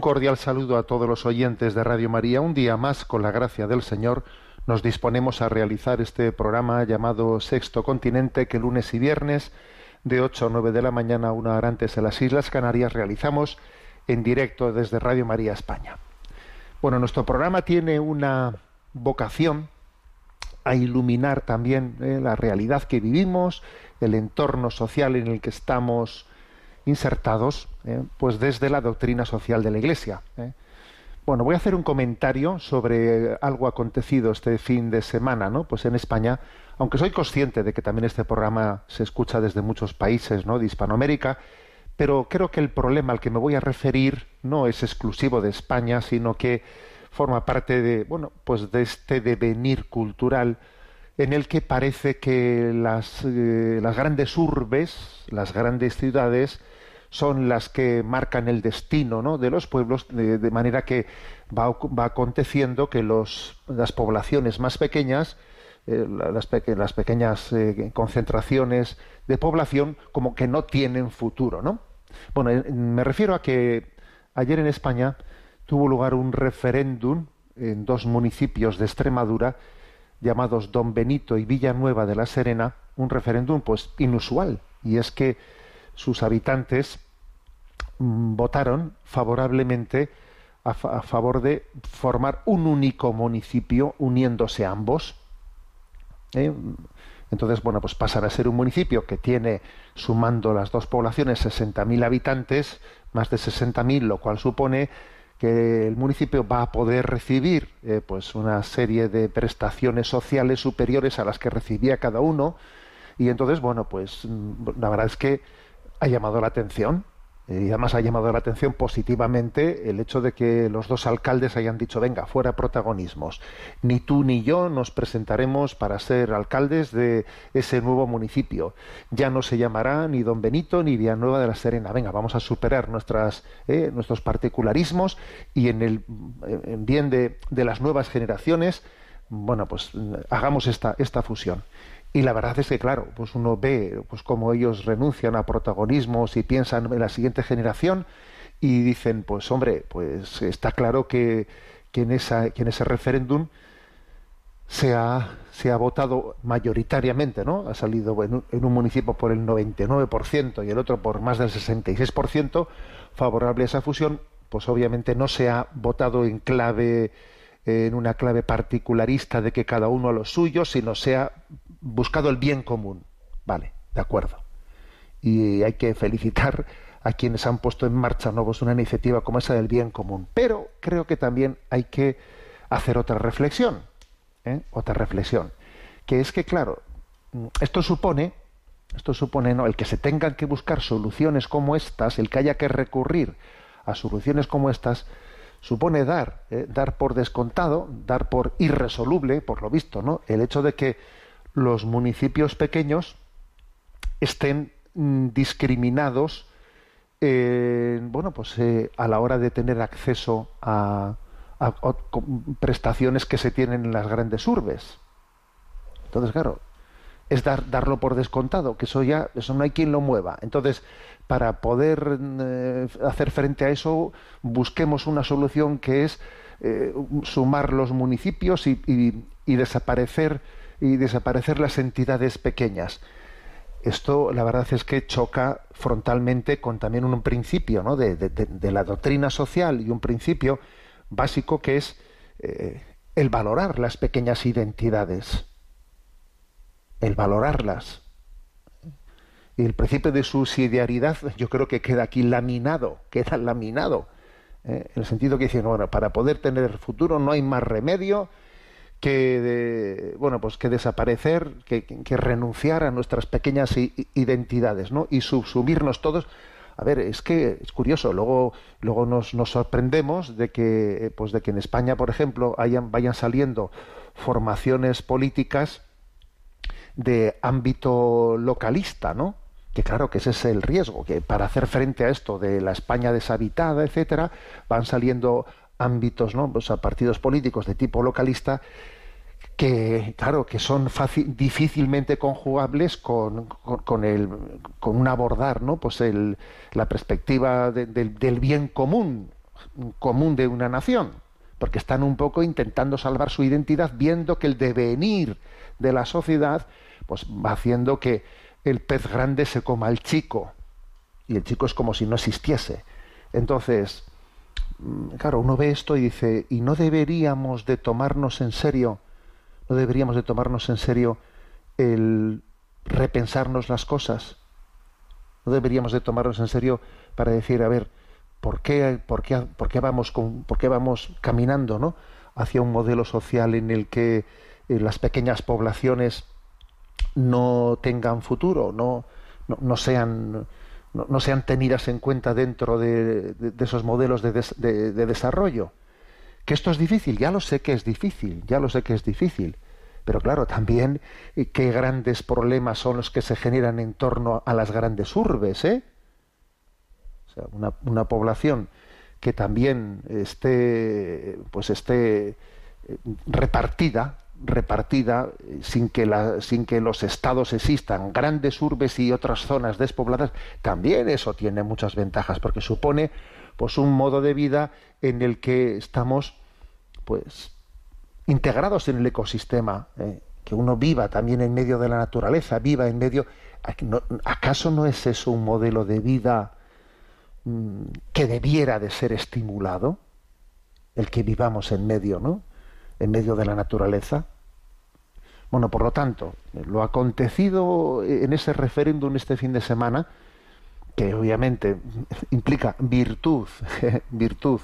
Un cordial saludo a todos los oyentes de Radio María. Un día más, con la gracia del Señor, nos disponemos a realizar este programa llamado Sexto Continente que lunes y viernes de 8 a 9 de la mañana, una hora antes en las Islas Canarias, realizamos en directo desde Radio María España. Bueno, nuestro programa tiene una vocación a iluminar también eh, la realidad que vivimos, el entorno social en el que estamos insertados, eh, pues desde la doctrina social de la Iglesia. eh. Bueno, voy a hacer un comentario sobre algo acontecido este fin de semana, ¿no? Pues en España, aunque soy consciente de que también este programa se escucha desde muchos países, ¿no? De Hispanoamérica, pero creo que el problema al que me voy a referir no es exclusivo de España, sino que forma parte de, bueno, pues de este devenir cultural en el que parece que las, eh, las grandes urbes, las grandes ciudades, son las que marcan el destino ¿no? de los pueblos, de, manera que va, aconteciendo que las poblaciones más pequeñas, eh, la- las, peque- las pequeñas eh, concentraciones de población, como que no tienen futuro. ¿no? Bueno, me refiero a que ayer en España tuvo lugar un referéndum en dos municipios de Extremadura llamados Don Benito y Villanueva de la Serena, un referéndum pues inusual, y es que sus habitantes mm, votaron favorablemente a, fa- a favor de formar un único municipio uniéndose ambos. ¿eh? Entonces, bueno, pues pasar a ser un municipio que tiene, sumando las dos poblaciones, 60.000 habitantes, más de 60.000, lo cual supone que el municipio va a poder recibir eh, pues una serie de prestaciones sociales superiores a las que recibía cada uno. Y entonces bueno pues mm, la verdad es que ha llamado la atención y además ha llamado la atención positivamente el hecho de que los dos alcaldes hayan dicho venga fuera protagonismos ni tú ni yo nos presentaremos para ser alcaldes de ese nuevo municipio. Ya no se llamará ni don Benito ni Villanueva de la Serena. Venga vamos a superar nuestras eh, nuestros particularismos y en el en bien de, de las nuevas generaciones bueno pues hagamos esta esta fusión y la verdad es que, claro, pues uno ve pues cómo ellos renuncian a protagonismos y piensan en la siguiente generación y dicen, pues hombre, pues está claro que, que, en, esa, que en ese referéndum se ha, se ha votado mayoritariamente, ¿no? Ha salido en un, municipio por el 99% y el otro por más del 66% favorable a esa fusión, pues obviamente no se ha votado en clave en una clave particularista de que cada uno a lo suyo, sino se ha buscado el bien común. Vale, de acuerdo. Y hay que felicitar a quienes han puesto en marcha pues una iniciativa como esa del bien común. Pero creo que también hay que hacer otra reflexión. ¿eh? Otra reflexión. Que es que, claro, esto supone, esto supone, ¿no? El que se tengan que buscar soluciones como estas, el que haya que recurrir a soluciones como estas, supone dar, eh, dar por descontado, dar por irresoluble, por lo visto, ¿no? El hecho de que los municipios pequeños estén mm, discriminados, eh, bueno, pues eh, a la hora de tener acceso a, a, prestaciones que se tienen en las grandes urbes. Entonces, claro, es dar, darlo por descontado, que eso ya, eso no hay quien lo mueva. Entonces, para poder eh, hacer frente a eso, busquemos una solución que es eh, sumar los municipios y, y, desaparecer y desaparecer las entidades pequeñas. esto la verdad es que choca frontalmente con también un principio ¿no? de, la doctrina social y un principio básico que es eh, el valorar las pequeñas identidades, el valorarlas. Y el principio de subsidiariedad yo creo que queda aquí laminado, queda laminado, ¿eh? en el sentido que dicen, bueno, para poder tener futuro no hay más remedio que bueno pues que desaparecer que, renunciar a nuestras pequeñas identidades no y subsumirnos todos. A ver es que es curioso luego luego nos, nos sorprendemos de que pues de que en España por ejemplo hayan vayan saliendo formaciones políticas de ámbito localista no que claro que ese es el riesgo que para hacer frente a esto de la España deshabitada etcétera van saliendo ámbitos, ¿no? A partidos políticos de tipo localista que, claro, que son difícilmente conjugables con, con, el, con un abordar, ¿no? Pues el, la perspectiva del bien común, común de una nación, porque están un poco intentando salvar su identidad, viendo que el devenir de la sociedad, pues va haciendo que el pez grande se coma al chico, y el chico es como si no existiese. Entonces, claro, uno ve esto y dice, ¿y no deberíamos de tomarnos en serio, no deberíamos de tomarnos en serio el repensarnos las cosas? ¿No deberíamos de tomarnos en serio para decir, a ver, ¿por qué, por qué, por qué vamos, por qué vamos caminando ¿no? hacia un modelo social en el que eh, las pequeñas poblaciones no tengan futuro, no, no sean no, sean tenidas en cuenta dentro de, esos modelos de, desarrollo. Que esto es difícil, ya lo sé que es difícil, ya lo sé que es difícil. Pero claro, también eh, qué grandes problemas son los que se generan en torno a las grandes urbes, ¿eh? O sea, una, una población que también esté, pues esté eh, repartida repartida eh, sin que, la, sin que los estados existan, grandes urbes y otras zonas despobladas, también eso tiene muchas ventajas porque supone pues un modo de vida en el que estamos pues integrados en el ecosistema, eh, que uno viva también en medio de la naturaleza, viva en medio ¿Acaso no es eso un modelo de vida mm, que debiera de ser estimulado? El que vivamos en medio, ¿no? En medio de la naturaleza. Bueno, por lo tanto, lo acontecido en ese referéndum este fin de semana, que obviamente implica virtud, virtud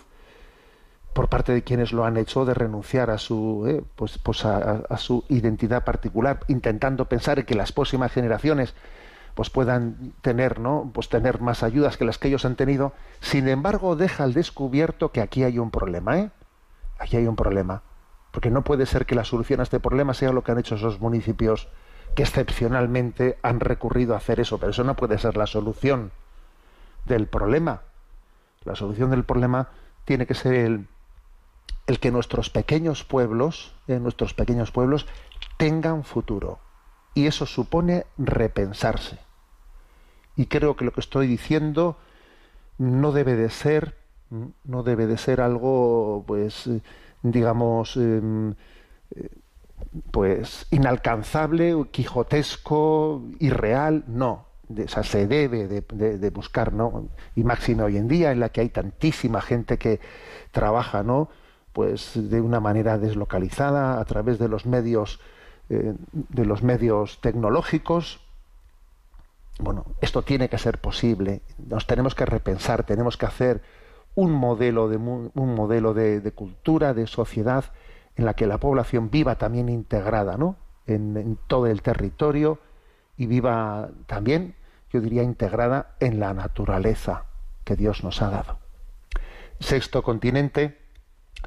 por parte de quienes lo han hecho de renunciar a su eh, pues, pues a, su identidad particular, intentando pensar en que las próximas generaciones pues puedan tener, ¿no? Pues tener más ayudas que las que ellos han tenido. Sin embargo, deja al descubierto que aquí hay un problema, ¿eh? Aquí hay un problema. Porque no puede ser que la solución a este problema sea lo que han hecho esos municipios que excepcionalmente han recurrido a hacer eso, pero eso no puede ser la solución del problema. La solución del problema tiene que ser el, que nuestros pequeños pueblos, eh, nuestros pequeños pueblos, tengan futuro. Y eso supone repensarse. Y creo que lo que estoy diciendo no debe de ser, no debe de ser algo, pues, digamos, em, eh, pues inalcanzable, quijotesco, irreal, no. sea, se debe de, buscar, ¿no? Y máximo hoy en día, en la que hay tantísima gente que trabaja, ¿no? Pues de una manera deslocalizada a través de los medios, eh, de los medios tecnológicos. Bueno, esto tiene que ser posible. Nos tenemos que repensar, tenemos que hacer un modelo de, un modelo de, cultura, de sociedad, en la que la población viva también integrada ¿no? en, todo el territorio y viva también, yo diría, integrada en la naturaleza que Dios nos ha dado. Sexto Continente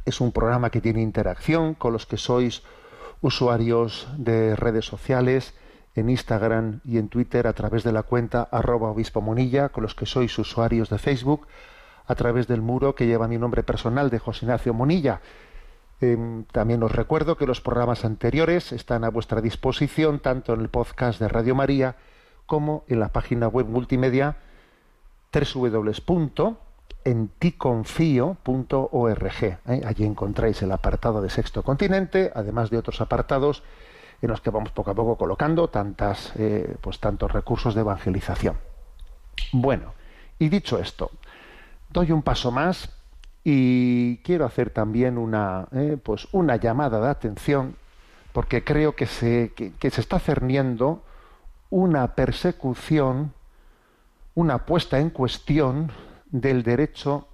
es un programa que tiene interacción con los que sois usuarios de redes sociales, en Instagram y en Twitter a través de la cuenta arroba obispo monilla, con los que sois usuarios de Facebook a través del muro que lleva mi nombre personal de José Ignacio Monilla. Em, también os recuerdo que los programas anteriores están a vuestra disposición tanto en el podcast de Radio María como en la página web multimedia www.enticonfio.org. ¿eh? Allí encontráis el apartado de Sexto Continente, además de otros apartados en los que vamos poco a poco colocando tantas, eh, pues tantos recursos de evangelización. Bueno, y dicho esto, doy un paso más y quiero hacer también una, eh, pues una llamada de atención porque creo que se, que se está cerniendo una persecución, una puesta en cuestión del derecho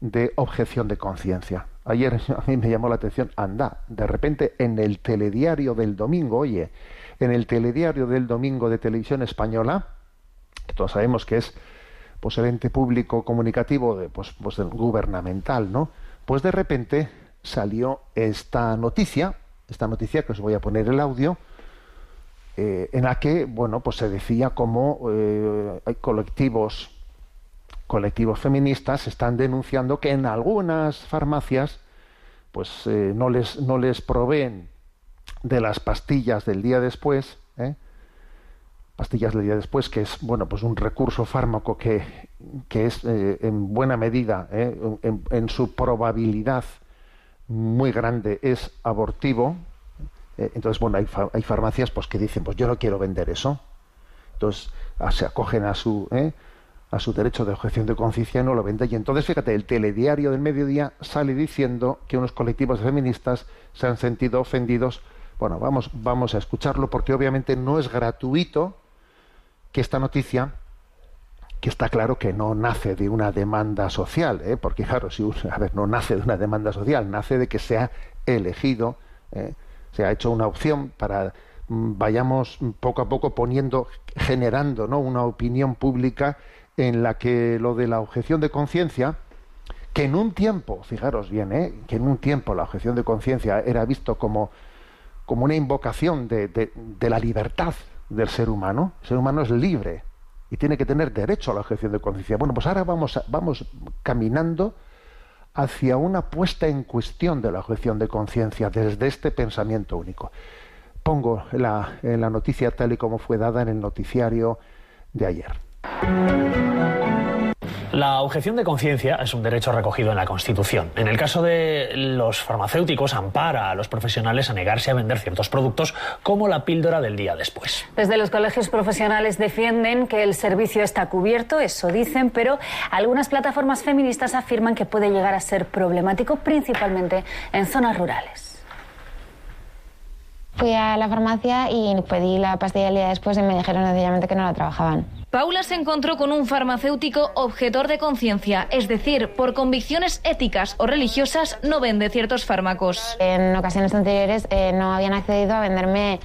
de objeción de conciencia. Ayer a mí me llamó la atención, anda, de repente en el telediario del domingo, oye, en el telediario del domingo de televisión española, que todos sabemos que es pues el ente público comunicativo de, pues, pues gubernamental, ¿no? Pues de repente salió esta noticia, esta noticia que os voy a poner el audio, eh, en la que, bueno, pues se decía cómo eh, hay colectivos colectivos feministas están denunciando que en algunas farmacias pues eh, no les no les proveen de las pastillas del día después. Pastillas día después que es bueno pues un recurso fármaco que, que es eh, en buena medida en, en, su probabilidad muy grande es abortivo entonces bueno hay, hay farmacias pues que dicen pues yo no quiero vender eso entonces ah, se acogen a su a su derecho de objeción de conciencia no lo vende. Y entonces, fíjate, el telediario del mediodía sale diciendo que unos colectivos feministas se han sentido ofendidos. Bueno, vamos, vamos a escucharlo porque obviamente no es gratuito que esta noticia, que está claro que no nace de una demanda social, ¿eh? porque claro, si a ver, no nace de una demanda social, nace de que se ha elegido, ¿eh? se ha hecho una opción para mm, vayamos poco a poco poniendo, generando ¿no? una opinión pública en la que lo de la objeción de conciencia, que en un tiempo, fijaros bien, ¿eh? que en un tiempo la objeción de conciencia era visto como, como una invocación de, de, la libertad del ser humano, el ser humano es libre y tiene que tener derecho a la objeción de conciencia. Bueno, pues ahora vamos, vamos caminando hacia una puesta en cuestión de la objeción de conciencia desde este pensamiento único. Pongo la, la noticia tal y como fue dada en el noticiario de ayer. La objeción de conciencia es un derecho recogido en la Constitución. En el caso de los farmacéuticos, ampara a los profesionales a negarse a vender ciertos productos como la píldora del día después. Desde los colegios profesionales defienden que el servicio está cubierto, eso dicen, pero algunas plataformas feministas afirman que puede llegar a ser problemático, principalmente en zonas rurales. Fui a la farmacia y pedí la pastilla el día después y me dijeron sencillamente que no la trabajaban. Paula se encontró con un farmacéutico objetor de conciencia, es decir, por convicciones éticas o religiosas no vende ciertos fármacos. En ocasiones anteriores eh, no habían accedido a venderme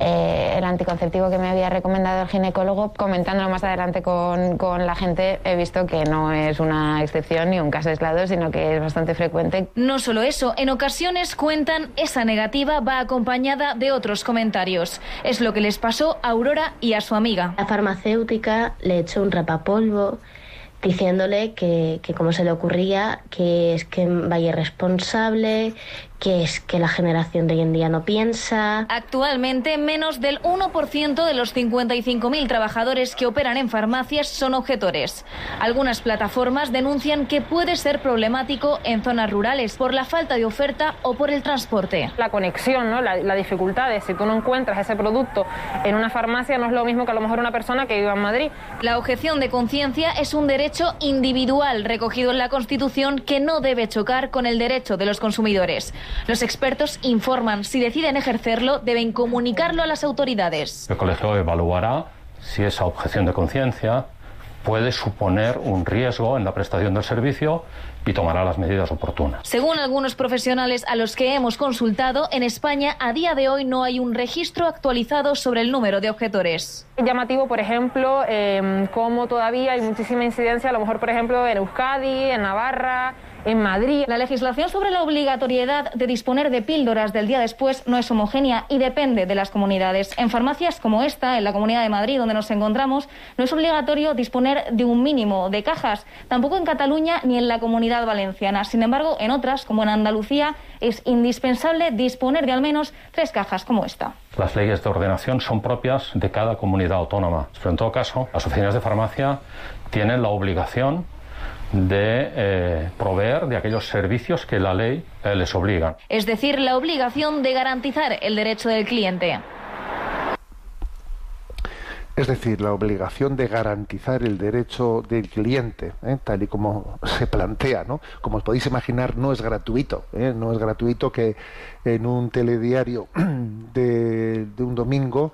eh, el anticonceptivo que me había recomendado el ginecólogo. Comentándolo más adelante con, con, la gente, he visto que no es una excepción ni un caso aislado, sino que es bastante frecuente. No solo eso, en ocasiones cuentan esa negativa va acompañada de otros comentarios. Es lo que les pasó a Aurora y a su amiga. La farmacéutica le echó un rapapolvo diciéndole que, que como se le ocurría, que es que vaya irresponsable, que es que la generación de hoy en día no piensa. Actualmente, menos del 1% de los 55.000 trabajadores que operan en farmacias son objetores. Algunas plataformas denuncian que puede ser problemático en zonas rurales por la falta de oferta o por el transporte. La conexión, ¿no? la, la dificultad de si tú no encuentras ese producto en una farmacia no es lo mismo que a lo mejor una persona que viva en Madrid. La objeción de conciencia es un derecho individual recogido en la Constitución que no debe chocar con el derecho de los consumidores. Los expertos informan si deciden ejercerlo, deben comunicarlo a las autoridades. El colegio evaluará si esa objeción de conciencia puede suponer un riesgo en la prestación del servicio y tomará las medidas oportunas. Según algunos profesionales a los que hemos consultado, en España a día de hoy no hay un registro actualizado sobre el número de objetores. Es llamativo, por ejemplo, eh, cómo todavía hay muchísima incidencia, a lo mejor, por ejemplo, en Euskadi, en Navarra, en Madrid. La legislación sobre la obligatoriedad de disponer de píldoras del día después no es homogénea y depende de las comunidades. En farmacias como esta, en la Comunidad de Madrid, donde nos encontramos, no es obligatorio disponer de un mínimo de cajas, tampoco en Cataluña ni en la Comunidad Valenciana. Sin embargo, en otras, como en Andalucía, es indispensable disponer de al menos tres cajas como esta. Las leyes de ordenación son propias de cada comunidad autónoma. Pero en todo caso, las oficinas de farmacia tienen la obligación de eh, proveer de aquellos servicios que la ley eh, les obliga. Es decir, la obligación de garantizar el derecho del cliente. Es decir, la obligación de garantizar el derecho del cliente, ¿eh? tal y como se plantea, ¿no? Como os podéis imaginar, no es gratuito, ¿eh? no es gratuito que en un telediario de, de un domingo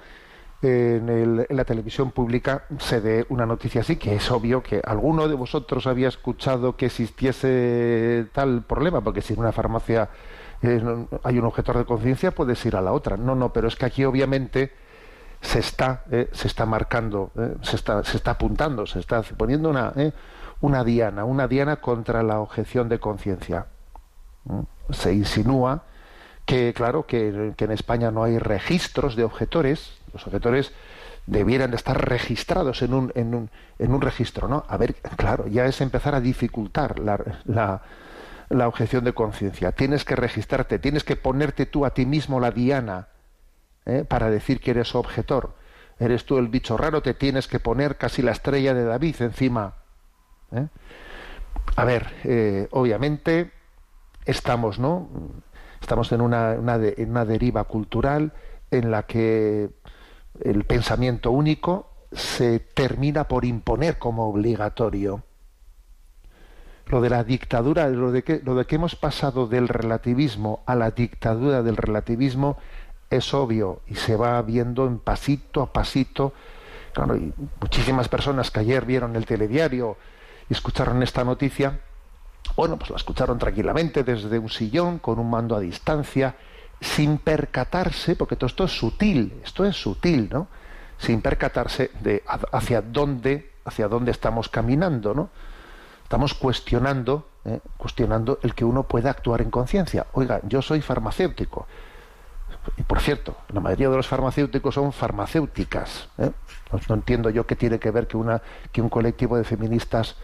en, el, en, la televisión pública se dé una noticia así, que es obvio que alguno de vosotros había escuchado que existiese tal problema, porque si en una farmacia eh, hay un objetor de conciencia, puedes ir a la otra. No, no, pero es que aquí obviamente se está, eh, se está marcando, eh, se, está, se está apuntando, se está poniendo una, eh, una diana, una diana contra la objeción de conciencia. Se insinúa que, claro, que, en España no hay registros de objetores, los objetores debieran de estar registrados en un, en un, en un registro, ¿no? A ver, claro, ya es empezar a dificultar la, la, objeción de conciencia. Tienes que registrarte, tienes que ponerte tú a ti mismo la diana ¿eh? para decir que eres objetor. Eres tú el bicho raro, te tienes que poner casi la estrella de David encima. ¿eh? A ver, eh, obviamente estamos, ¿no? Estamos en una, una, en una deriva cultural en la que el pensamiento único se termina por imponer como obligatorio. Lo de la dictadura, lo de que, lo de que hemos pasado del relativismo a la dictadura del relativismo es obvio y se va viendo en pasito a pasito. Claro, muchísimas personas que ayer vieron el telediario y escucharon esta noticia, bueno, pues la escucharon tranquilamente desde un sillón, con un mando a distancia, sin percatarse, porque todo esto es sutil, esto es sutil, ¿no? Sin percatarse de hacia dónde, hacia dónde estamos caminando, ¿no? Estamos cuestionando, ¿eh? cuestionando el que uno pueda actuar en conciencia. Oiga, yo soy farmacéutico y por cierto, la mayoría de los farmacéuticos son farmacéuticas. ¿eh? No, entiendo yo qué tiene que ver que, una, que un colectivo de feministas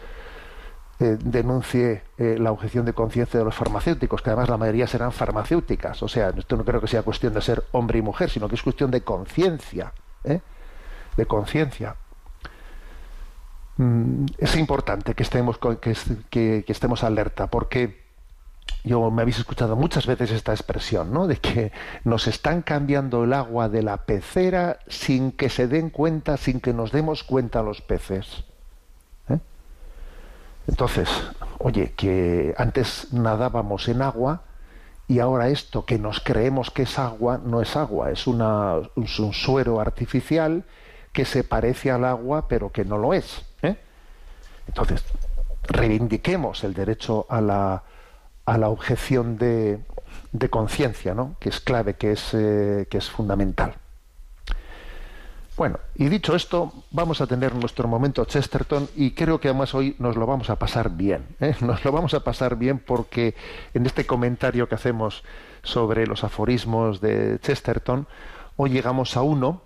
eh, denuncie eh, la objeción de conciencia de los farmacéuticos, que además la mayoría serán farmacéuticas. O sea, esto no creo que sea cuestión de ser hombre y mujer, sino que es cuestión de conciencia. ¿eh? De conciencia. Mm, es importante que estemos, que, que, estemos alerta, porque yo me habéis escuchado muchas veces esta expresión, ¿no? De que nos están cambiando el agua de la pecera sin que se den cuenta, sin que nos demos cuenta los peces. Entonces, oye, que antes nadábamos en agua y ahora esto que nos creemos que es agua no es agua, es un suero artificial que se parece al agua pero que no lo es. ¿eh? Entonces, reivindiquemos el derecho a la a la objeción de, de conciencia, ¿no? que es clave, que es, eh, que es fundamental. Bueno, y dicho esto, vamos a tener nuestro momento Chesterton y creo que además hoy nos lo vamos a pasar bien. ¿eh? Nos lo vamos a pasar bien porque en este comentario que hacemos sobre los aforismos de Chesterton, hoy llegamos a uno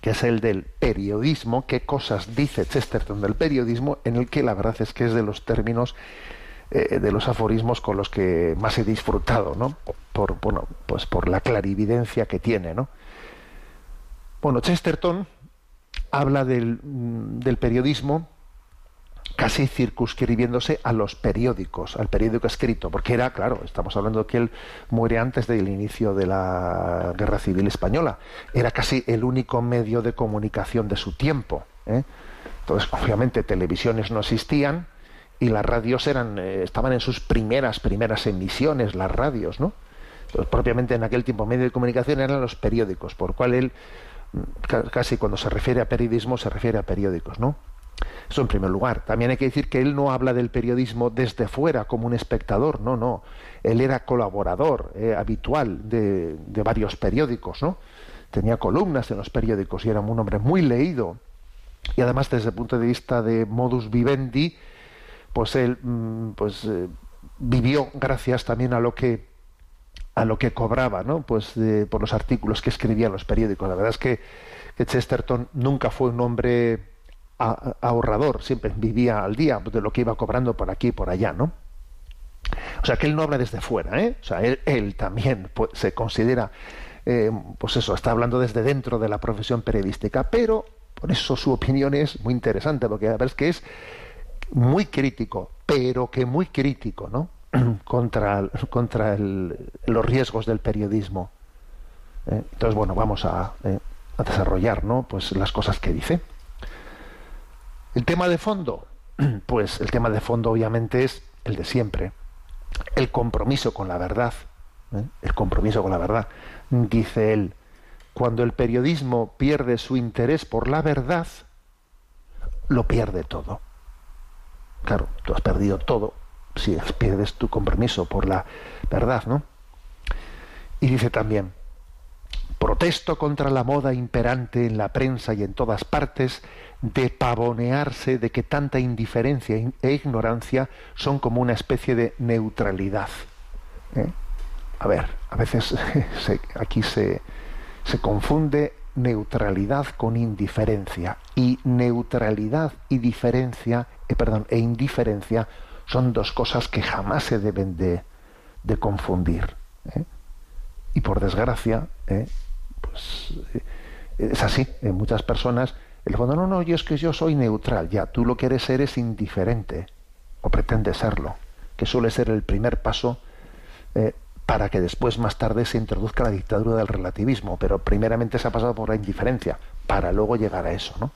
que es el del periodismo, qué cosas dice Chesterton del periodismo, en el que la verdad es que es de los términos eh, de los aforismos con los que más he disfrutado, ¿no? Por, bueno, pues por la clarividencia que tiene, ¿no? Bueno, Chesterton habla del, mm, del periodismo casi circunscribiéndose a los periódicos, al periódico escrito, porque era, claro, estamos hablando que él muere antes del inicio de la Guerra Civil Española, era casi el único medio de comunicación de su tiempo. ¿eh? Entonces, obviamente, televisiones no existían, y las radios eran eh, estaban en sus primeras primeras emisiones las radios no Entonces, propiamente en aquel tiempo medio de comunicación eran los periódicos por cual él casi cuando se refiere a periodismo se refiere a periódicos no eso en primer lugar. También hay que decir que él no habla del periodismo desde fuera como un espectador no no. Él era colaborador eh, habitual de, varios periódicos no tenía columnas en los periódicos y era un hombre muy leído. Y además desde el punto de vista de modus vivendi pues él mm, pues eh, vivió gracias también a lo que a lo que cobraba no pues por los artículos que escribía en los periódicos la verdad es que, Chesterton nunca fue un hombre ahorrador siempre vivía al día de lo que iba cobrando por aquí y por allá no o sea que él no habla desde fuera ¿eh? o sea él, también pues, se considera eh, pues eso está hablando desde dentro de la profesión periodística pero por eso su opinión es muy interesante porque la verdad es que es muy crítico, pero que muy crítico, ¿no? contra contra los riesgos del periodismo. ¿eh? Entonces, bueno, vamos a, eh, a, desarrollar, ¿no? Pues las cosas que dice. El tema de fondo, pues el tema de fondo obviamente es el de siempre, el compromiso con la verdad, ¿eh? el compromiso con la verdad. Dice él, cuando el periodismo pierde su interés por la verdad, lo pierde todo. Claro, tú has perdido todo si pierdes tu compromiso por la verdad, ¿no? Y dice también, protesto contra la moda imperante en la prensa y en todas partes de pavonearse de que tanta indiferencia e ignorancia son como una especie de neutralidad. ¿eh? A ver, a veces aquí se, se confunde neutralidad con indiferencia y neutralidad y diferencia, eh, perdón, e indiferencia son dos cosas que jamás se deben de, de confundir. ¿eh? Y por desgracia, ¿eh? pues es así. En muchas personas, el fondo, no, no, yo es que yo soy neutral. Ya, tú lo que eres ser es indiferente, o pretende serlo, que suele ser el primer paso para que después, más tarde, se introduzca la dictadura del relativismo. Pero primeramente se ha pasado por la indiferencia, para luego llegar a eso, ¿no?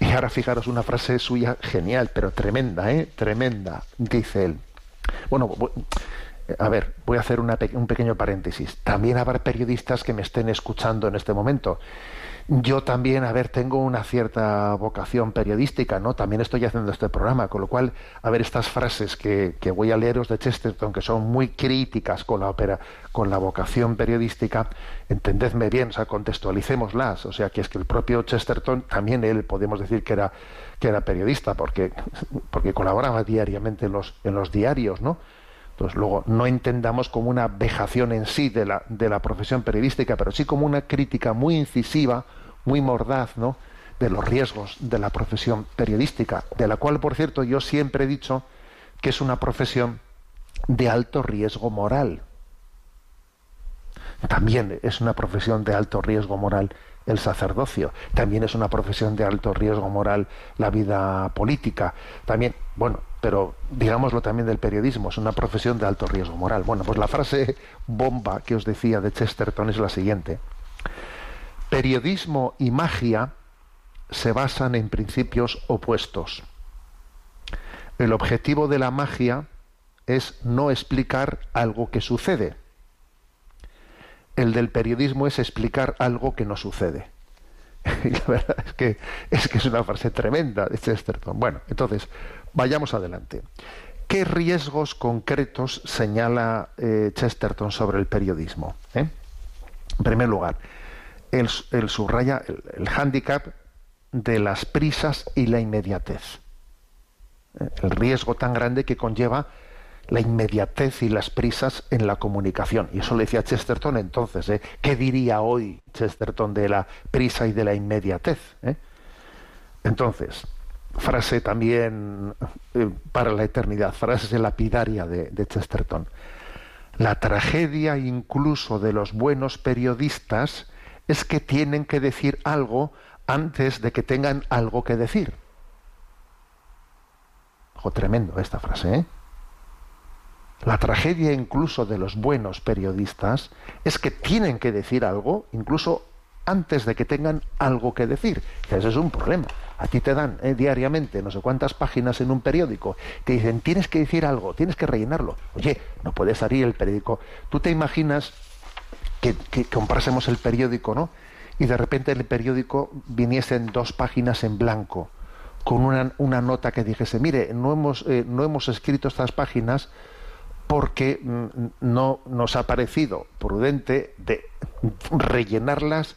Y ahora fijaros una frase suya genial, pero tremenda, ¿eh? Tremenda, dice él. Bueno, a ver, voy a hacer un pequeño paréntesis. También habrá periodistas que me estén escuchando en este momento yo también, a ver, tengo una cierta vocación periodística, ¿no? También estoy haciendo este programa, con lo cual, a ver, estas frases que, que voy a leeros de Chesterton, que son muy críticas con la ópera, con la vocación periodística, entendedme bien, o sea, contextualicémoslas. O sea, que es que el propio Chesterton, también él podemos decir que era, que era periodista, porque, porque colaboraba diariamente en los, en los diarios, ¿no? Entonces, luego, no entendamos como una vejación en sí de la, de la profesión periodística, pero sí como una crítica muy incisiva, muy mordaz, ¿no? de los riesgos de la profesión periodística, de la cual, por cierto, yo siempre he dicho que es una profesión de alto riesgo moral. También es una profesión de alto riesgo moral el sacerdocio, también es una profesión de alto riesgo moral la vida política, también, bueno, pero digámoslo también del periodismo, es una profesión de alto riesgo moral. Bueno, pues la frase bomba que os decía de Chesterton es la siguiente periodismo y magia se basan en principios opuestos. El objetivo de la magia es no explicar algo que sucede. El del periodismo es explicar algo que no sucede. Y la verdad es que, es que es una frase tremenda de Chesterton. Bueno, entonces, vayamos adelante. ¿Qué riesgos concretos señala eh, Chesterton sobre el periodismo? Eh? En primer lugar, el subraya el, el hándicap de las prisas y la inmediatez. Eh, el riesgo tan grande que conlleva la inmediatez y las prisas en la comunicación. Y eso le decía Chesterton entonces. ¿eh? ¿Qué diría hoy Chesterton de la prisa y de la inmediatez? Eh? Entonces, frase también para la eternidad, frase lapidaria de Chesterton. La tragedia incluso de los buenos periodistas es que tienen que decir algo antes de que tengan algo que decir. Ojo, tremendo esta frase, ¿eh? La tragedia incluso de los buenos periodistas es que tienen que decir algo incluso antes de que tengan algo que decir. Ese es un problema. A ti te dan eh, diariamente no sé cuántas páginas en un periódico, te dicen tienes que decir algo, tienes que rellenarlo. Oye, no puede salir el periódico. Tú te imaginas que, comprásemos el periódico, ¿no? Y de repente el periódico viniesen dos páginas en blanco, con una, una nota que dijese, mire, no hemos, eh, no hemos escrito estas páginas porque mm, no nos ha parecido prudente de rellenarlas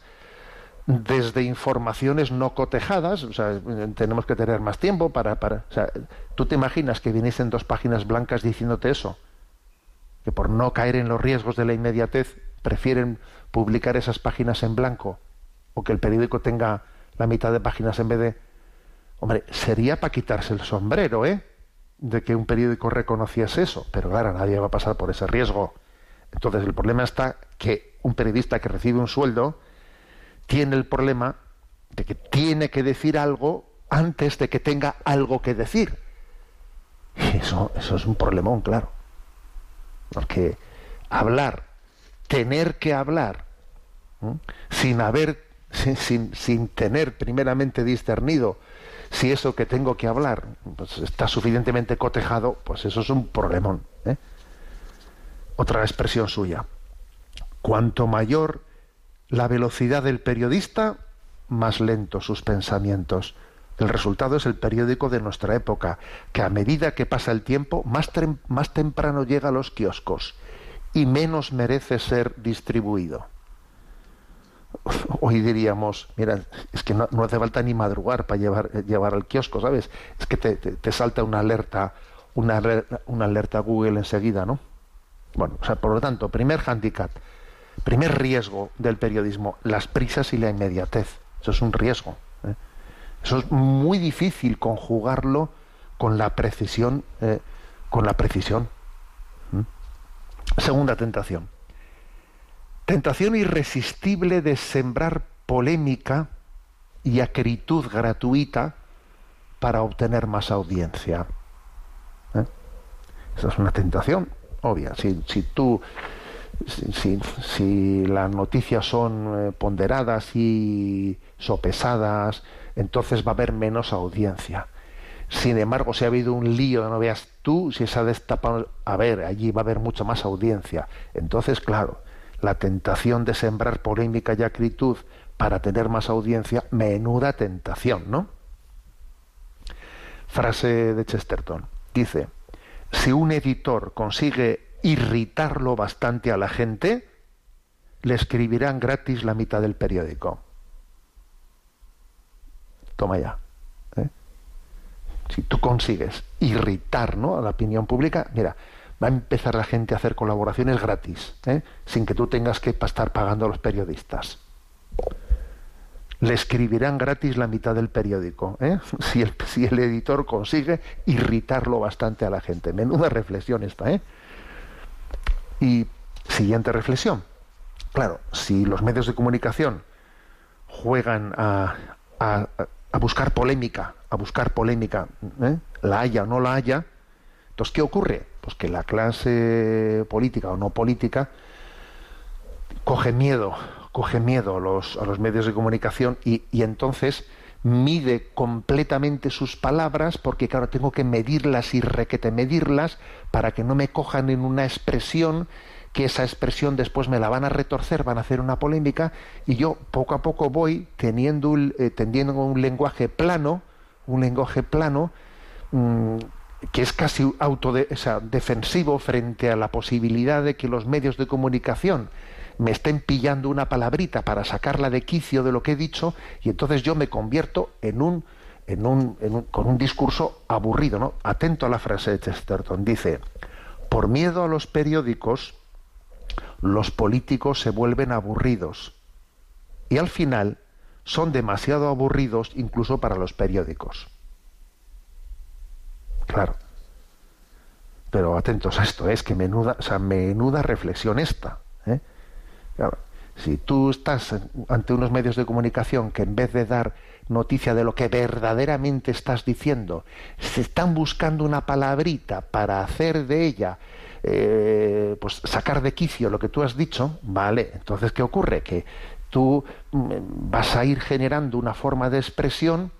desde informaciones no cotejadas, o sea, tenemos que tener más tiempo para, para o tú te imaginas que viniesen dos páginas blancas diciéndote eso, que por no caer en los riesgos de la inmediatez prefieren publicar esas páginas en blanco o que el periódico tenga la mitad de páginas en vez de... Hombre, sería para quitarse el sombrero, ¿eh? De que un periódico reconociese eso, pero claro, nadie va a pasar por ese riesgo. Entonces el problema está que un periodista que recibe un sueldo tiene el problema de que tiene que decir algo antes de que tenga algo que decir. Eso, eso es un problemón, claro. Porque hablar, tener que hablar, sin haber, sin, sin, tener primeramente discernido si eso que tengo que hablar pues, está suficientemente cotejado, pues eso es un problemón. ¿eh? Otra expresión suya. Cuanto mayor la velocidad del periodista, más lentos sus pensamientos. El resultado es el periódico de nuestra época, que a medida que pasa el tiempo, más, más temprano llega a los kioscos y menos merece ser distribuido. Hoy diríamos, mira, es que no, hace falta ni madrugar para llevar, llevar al kiosco, ¿sabes? Es que te, salta una alerta, una, una alerta Google enseguida, ¿no? Bueno, o sea, por lo tanto, primer handicap, primer riesgo del periodismo, las prisas y la inmediatez. Eso es un riesgo. ¿eh? Eso es muy difícil conjugarlo con la precisión, eh, con la precisión. Segunda tentación. Tentación irresistible de sembrar polémica y acritud gratuita para obtener más audiencia. ¿eh? Esa es una tentación obvia. Si, si tú, si, si, las noticias son eh, ponderadas y sopesadas, entonces va a haber menos audiencia. Sin embargo, si ha habido un lío, no veas tú, si se ha destapado, a ver, allí va a haber mucha más audiencia. Entonces, claro, la tentación de sembrar polémica y acritud para tener más audiencia, menuda tentación, ¿no? Frase de Chesterton. Dice, si un editor consigue irritarlo bastante a la gente, le escribirán gratis la mitad del periódico. Toma ya si tú consigues irritar ¿no? a la opinión pública, mira, va a empezar la gente a hacer colaboraciones gratis, ¿eh? sin que tú tengas que estar pagando a los periodistas. Le escribirán gratis la mitad del periódico, ¿eh? si, el, si el editor consigue irritarlo bastante a la gente. Menuda reflexión esta, ¿eh? Y siguiente reflexión. Claro, si los medios de comunicación juegan a a buscar polémica, a buscar polémica, ¿eh? la haya o no la haya, entonces, ¿qué ocurre? Pues que la clase política o no política coge miedo, coge miedo a los, a los medios de comunicación y, y entonces mide completamente sus palabras porque claro tengo que medirlas y requete medirlas para que no me cojan en una expresión que esa expresión después me la van a retorcer, van a hacer una polémica, y yo poco a poco voy teniendo un, eh, un lenguaje plano, un lenguaje plano, mm, que es casi autodefensivo frente a la posibilidad de que los medios de comunicación me estén pillando una palabrita para sacarla de quicio de lo que he dicho, y entonces yo me convierto en un, en un, en un con un discurso aburrido, ¿no? Atento a la frase de Chesterton, dice, por miedo a los periódicos, los políticos se vuelven aburridos y al final son demasiado aburridos incluso para los periódicos. Claro. Pero atentos a esto, es que menuda, o sea, menuda reflexión esta. ¿eh? si tú estás ante unos medios de comunicación que en vez de dar noticia de lo que verdaderamente estás diciendo, se están buscando una palabrita para hacer de ella eh, pues sacar de quicio lo que tú has dicho, vale, entonces ¿qué ocurre? Que tú mm, vas a ir generando una forma de expresión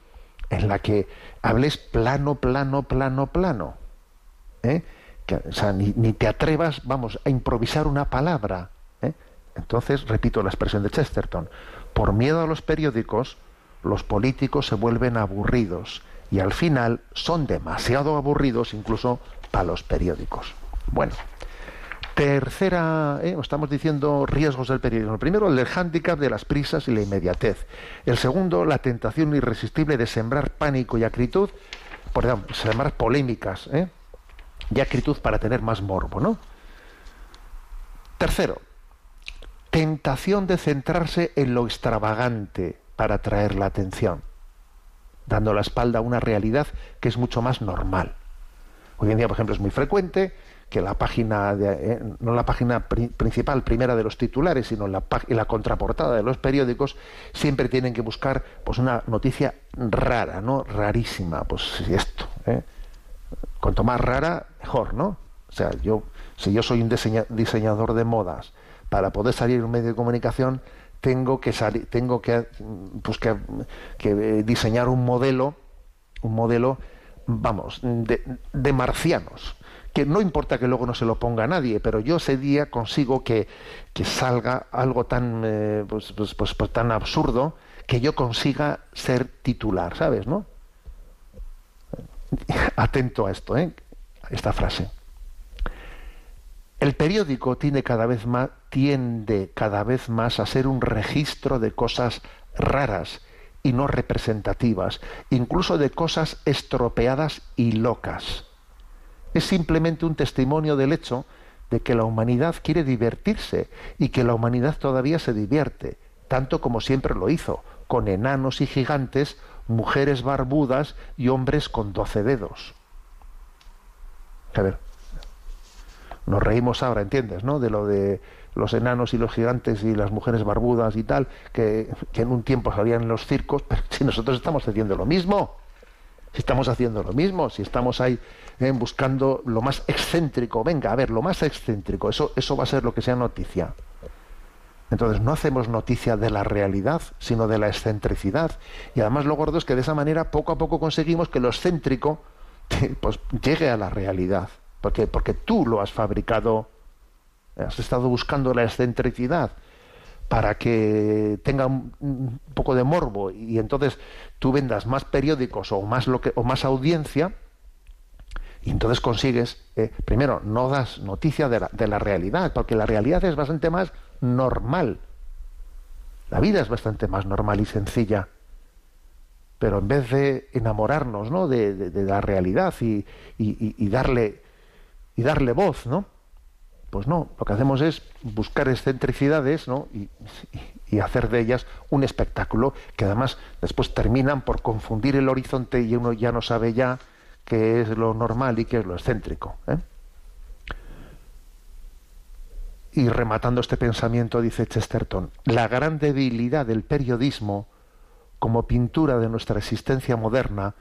en la que hables plano, plano, plano, plano. ¿eh? o sea, ni, te atrevas, vamos, a improvisar una palabra. ¿eh? Entonces, repito la expresión de Chesterton, por miedo a los periódicos, los políticos se vuelven aburridos y al final son demasiado aburridos incluso para los periódicos. Bueno, tercera, ¿eh? estamos diciendo riesgos del periodismo. El primero, el hándicap de las prisas y la inmediatez. El segundo, la tentación irresistible de sembrar pánico y acritud, ejemplo, sembrar polémicas ¿eh? y acritud para tener más morbo, ¿no? Tercero, tentación de centrarse en lo extravagante para atraer la atención, dando la espalda a una realidad que es mucho más normal. Hoy en día, por ejemplo, es muy frecuente que la página, de, eh, no la página principal, primera de los titulares, sino la, la contraportada de los periódicos, siempre tienen que buscar pues una noticia rara, ¿no? Rarísima, pues esto. ¿eh? Cuanto más rara, mejor, ¿no? O sea, yo, si yo soy un diseñador de modas, para poder salir en un medio de comunicación, tengo que salir, tengo que, pues que, que diseñar un modelo, un modelo, vamos, de, de marcianos que no importa que luego no se lo ponga a nadie, pero yo ese día consigo que, que salga algo tan, eh, pues, pues, pues, pues, tan absurdo que yo consiga ser titular, ¿sabes? ¿No? Atento a esto, ¿eh? esta frase. El periódico tiene cada vez más, tiende cada vez más a ser un registro de cosas raras y no representativas, incluso de cosas estropeadas y locas es simplemente un testimonio del hecho de que la humanidad quiere divertirse y que la humanidad todavía se divierte, tanto como siempre lo hizo, con enanos y gigantes, mujeres barbudas y hombres con doce dedos. A ver, nos reímos ahora, ¿entiendes? ¿No? De lo de los enanos y los gigantes y las mujeres barbudas y tal, que, que en un tiempo salían en los circos, pero si nosotros estamos haciendo lo mismo, si estamos haciendo lo mismo, si estamos ahí eh, buscando lo más excéntrico, venga, a ver, lo más excéntrico, eso, eso va a ser lo que sea noticia. Entonces no hacemos noticia de la realidad, sino de la excentricidad. Y además lo gordo es que de esa manera poco a poco conseguimos que lo excéntrico pues, llegue a la realidad. Porque, porque tú lo has fabricado, has estado buscando la excentricidad para que tenga un, poco de morbo y entonces tú vendas más periódicos o más lo que o más audiencia y entonces consigues eh, primero no das noticia de la, de la realidad porque la realidad es bastante más normal la vida es bastante más normal y sencilla pero en vez de enamorarnos ¿no? de, la realidad y, y, darle y darle voz no pues no, lo que hacemos es buscar excentricidades ¿no? y, hacer de ellas un espectáculo que además después terminan por confundir el horizonte y uno ya no sabe ya qué es lo normal y qué es lo excéntrico. ¿eh? Y rematando este pensamiento, dice Chesterton, la gran debilidad del periodismo como pintura de nuestra existencia moderna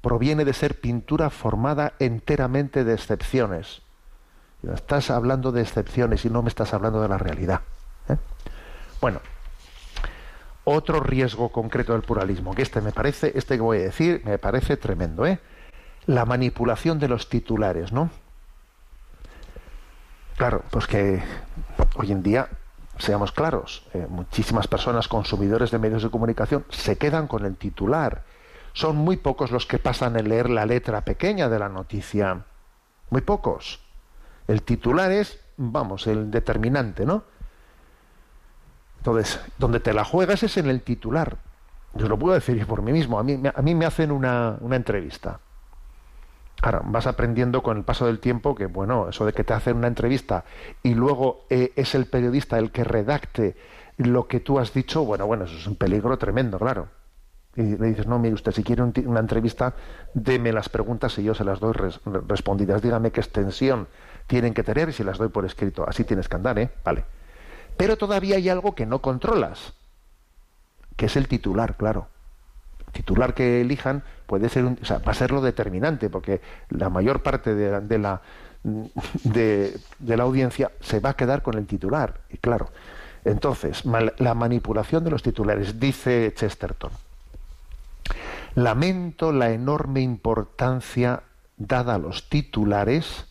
proviene de ser pintura formada enteramente de excepciones Estás hablando de excepciones y no me estás hablando de la realidad. ¿eh? Bueno, otro riesgo concreto del pluralismo, que este me parece, este que voy a decir, me parece tremendo, ¿eh? La manipulación de los titulares, ¿no? Claro, pues que hoy en día, seamos claros, eh, muchísimas personas consumidores de medios de comunicación se quedan con el titular. Son muy pocos los que pasan a leer la letra pequeña de la noticia. Muy pocos. El titular es, vamos, el determinante, ¿no? Entonces, donde te la juegas es en el titular. Yo lo puedo decir por mí mismo. A mí, a me hacen una, una entrevista. Ahora, vas aprendiendo con el paso del tiempo que, bueno, eso de que te hacen una entrevista y luego eh, es el periodista el que redacte lo que tú has dicho, bueno, bueno, eso es un peligro tremendo, claro. Y le dices, no, mire usted, si quiere una entrevista, deme las preguntas y yo se las doy respondidas. Dígame qué extensión tienen que tener y si las doy por escrito. Así tienes que andar, ¿eh? Vale. Pero todavía hay algo que no controlas, que es el titular, claro. El titular que elijan puede ser o sea, va a ser lo determinante, porque la mayor parte de, la de, la audiencia se va a quedar con el titular. Y claro, entonces, la manipulación de los titulares, dice Chesterton. Lamento la enorme importancia dada a los titulares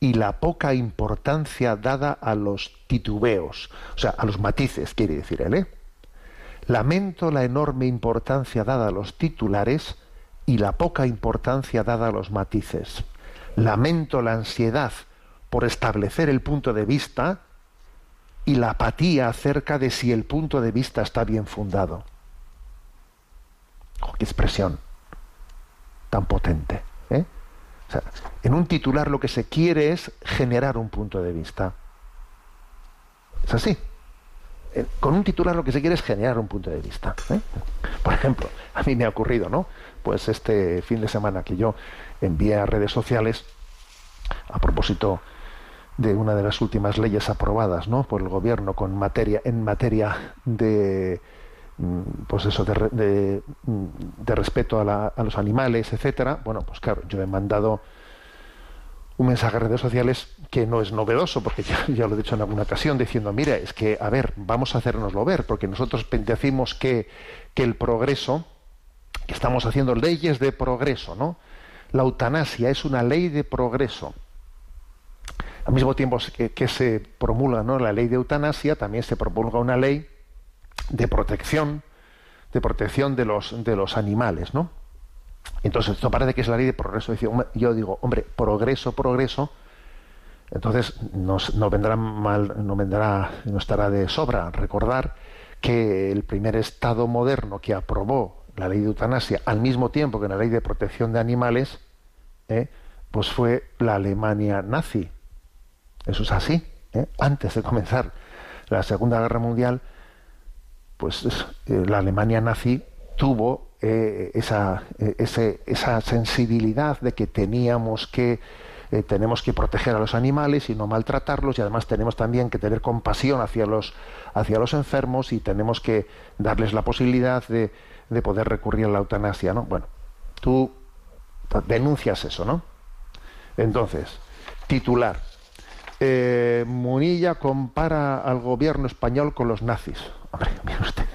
y la poca importancia dada a los titubeos, o sea, a los matices, quiere decir él. ¿eh? Lamento la enorme importancia dada a los titulares y la poca importancia dada a los matices. Lamento la ansiedad por establecer el punto de vista y la apatía acerca de si el punto de vista está bien fundado. Oh, ¡Qué expresión tan potente! ¿eh? En un titular lo que se quiere es generar un punto de vista. Es así. Eh, con un titular lo que se quiere es generar un punto de vista. ¿eh? Por ejemplo, a mí me ha ocurrido, ¿no? Pues este fin de semana que yo envié a redes sociales a propósito de una de las últimas leyes aprobadas ¿no? por el gobierno con materia, en materia de pues eso de, mm, de, respeto a, a, los animales, etcétera. Bueno, pues claro, yo he mandado un mensaje a redes sociales que no es novedoso, porque ya, ya, lo he dicho en alguna ocasión, diciendo, mira, es que, a ver, vamos a hacernoslo ver, porque nosotros decimos que, que el progreso, que estamos haciendo leyes de progreso, ¿no? La eutanasia es una ley de progreso. Al mismo tiempo que, se promulga ¿no? la ley de eutanasia, también se promulga una ley de protección, de protección de los, de los animales, ¿no? Entonces, esto parece que es la ley de progreso. Yo digo, hombre, progreso, progreso, entonces nos, no vendrá mal, no vendrá, no estará de sobra recordar que el primer Estado moderno que aprobó la ley de eutanasia al mismo tiempo que la ley de protección de animales, ¿eh? pues fue la Alemania nazi. Eso es así. ¿eh? Antes de comenzar la Segunda Guerra Mundial, pues eh, la Alemania nazi tuvo esa, esa sensibilidad de que teníamos que tenemos que proteger a los animales y no maltratarlos y además tenemos también que tener compasión hacia los hacia los enfermos y tenemos que darles la posibilidad de, de poder recurrir a la eutanasia, ¿no? Bueno, tú denuncias eso, ¿no? Entonces, titular. Eh, Munilla compara al gobierno español con los nazis. Hombre, mire usted,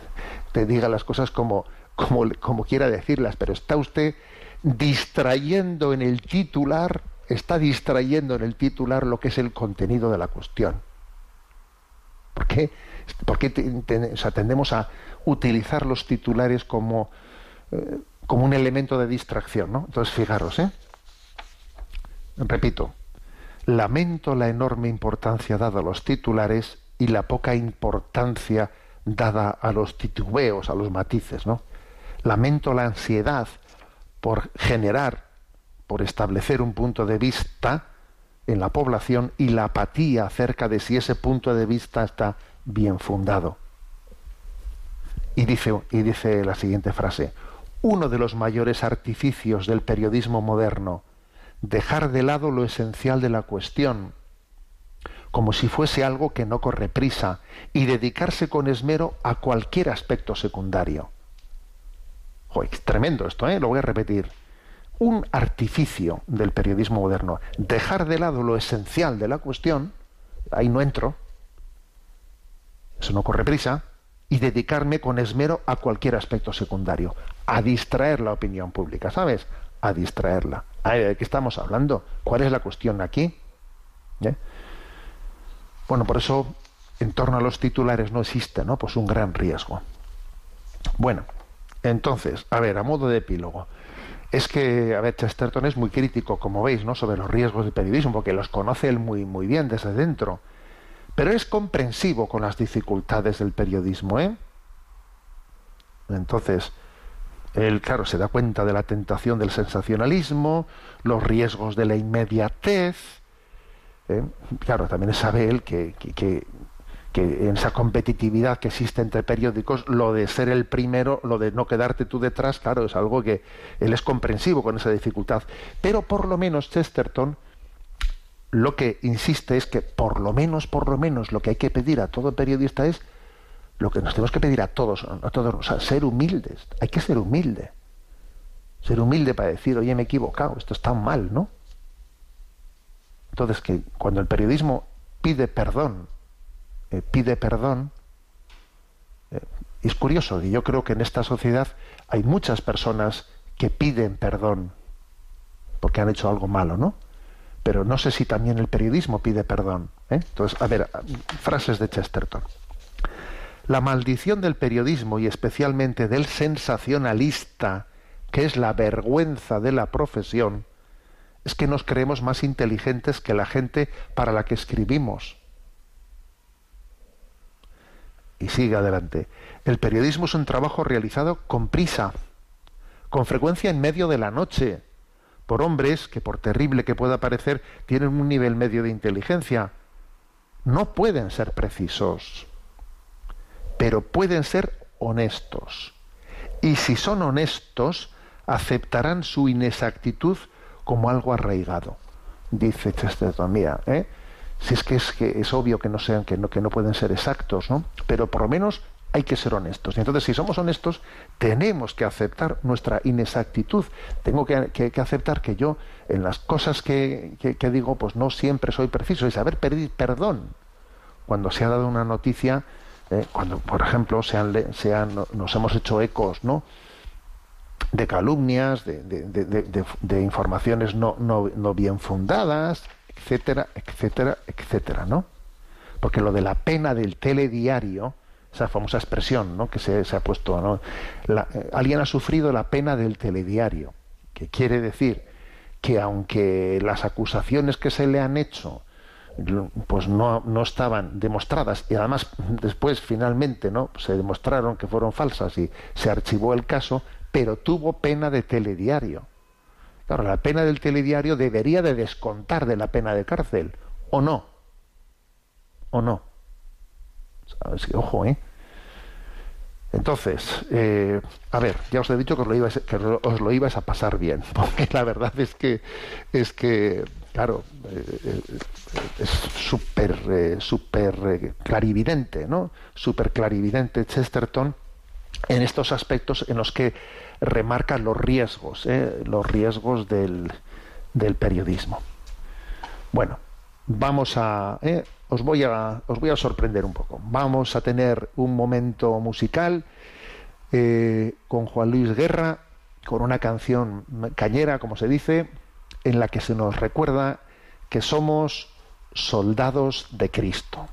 te diga las cosas como, como, quiera decirlas, pero está usted distrayendo en el titular, está distrayendo en el titular lo que es el contenido de la cuestión. ¿Por qué? Porque tendemos a utilizar los titulares como, eh, como un elemento de distracción. ¿no? Entonces, fijaros, ¿eh? repito, lamento la enorme importancia dada a los titulares y la poca importancia dada a los titubeos, a los matices. ¿no? Lamento la ansiedad por generar, por establecer un punto de vista en la población y la apatía acerca de si ese punto de vista está bien fundado. Y dice, y dice la siguiente frase, uno de los mayores artificios del periodismo moderno, dejar de lado lo esencial de la cuestión, como si fuese algo que no corre prisa, y dedicarse con esmero a cualquier aspecto secundario. es tremendo esto, ¿eh? lo voy a repetir. Un artificio del periodismo moderno, dejar de lado lo esencial de la cuestión, ahí no entro, eso no corre prisa, y dedicarme con esmero a cualquier aspecto secundario, a distraer la opinión pública, ¿sabes? A distraerla. ¿De qué estamos hablando? ¿Cuál es la cuestión aquí? ¿Eh? Bueno, por eso en torno a los titulares no existe, ¿no? Pues un gran riesgo. Bueno, entonces, a ver, a modo de epílogo. Es que, a ver, Chesterton es muy crítico, como veis, ¿no? Sobre los riesgos del periodismo, porque los conoce él muy, muy bien desde dentro pero es comprensivo con las dificultades del periodismo, ¿eh? Entonces, él, claro, se da cuenta de la tentación del sensacionalismo, los riesgos de la inmediatez. ¿Eh? Claro, también sabe él que, que, en esa competitividad que existe entre periódicos, lo de ser el primero, lo de no quedarte tú detrás, claro, es algo que él es comprensivo con esa dificultad. Pero por lo menos Chesterton lo que insiste es que por lo menos, por lo menos, lo que hay que pedir a todo periodista es lo que nos tenemos que pedir a todos, a todos, o sea, ser humildes. Hay que ser humilde. Ser humilde para decir, oye, me he equivocado, esto está mal, ¿no? Entonces, que cuando el periodismo pide perdón, eh, pide perdón, eh, es curioso, y yo creo que en esta sociedad hay muchas personas que piden perdón porque han hecho algo malo, ¿no? pero no sé si también el periodismo pide perdón. ¿eh? Entonces, a ver, frases de Chesterton. La maldición del periodismo y especialmente del sensacionalista, que es la vergüenza de la profesión, es que nos creemos más inteligentes que la gente para la que escribimos. Y sigue adelante. El periodismo es un trabajo realizado con prisa, con frecuencia en medio de la noche, por hombres que, por terrible que pueda parecer, tienen un nivel medio de inteligencia. No pueden ser precisos, pero pueden ser honestos. Y si son honestos, aceptarán su inexactitud como algo arraigado. dice Chesterton, mira, ¿eh? si es que es que es obvio que no sean que no que no pueden ser exactos, ¿no? Pero por lo menos hay que ser honestos. Y entonces, si somos honestos, tenemos que aceptar nuestra inexactitud. Tengo que, aceptar que yo, en las cosas que, digo, pues no siempre soy preciso. Y saber pedir perdón cuando se ha dado una noticia, eh, cuando, por ejemplo, se nos hemos hecho ecos, ¿no? De calumnias, de, de informaciones no, no, no, bien fundadas, etcétera, etcétera, etcétera, ¿no? Porque lo de la pena del telediario, esa famosa expresión ¿no? que se, ha puesto, ¿no? Eh, alguien ha sufrido la pena del telediario, que quiere decir que aunque las acusaciones que se le han hecho pues no, no estaban demostradas y además después finalmente no se demostraron que fueron falsas y se archivó el caso pero tuvo pena de telediario claro la pena del telediario debería de descontar de la pena de cárcel o no o no ojo, ¿eh? Entonces, eh, a ver, ya os he dicho que os lo, ibas a pasar bien, porque la verdad es que, es que claro, eh, es súper eh, súper clarividente, ¿no? Súper clarividente Chesterton en estos aspectos en los que remarca los riesgos, los riesgos del, del periodismo. Bueno, vamos a os voy a, os voy a sorprender un poco. Vamos a tener un momento musical eh, con Juan Luis Guerra, con una canción cañera, como se dice, en la que se nos recuerda que somos soldados de Cristo.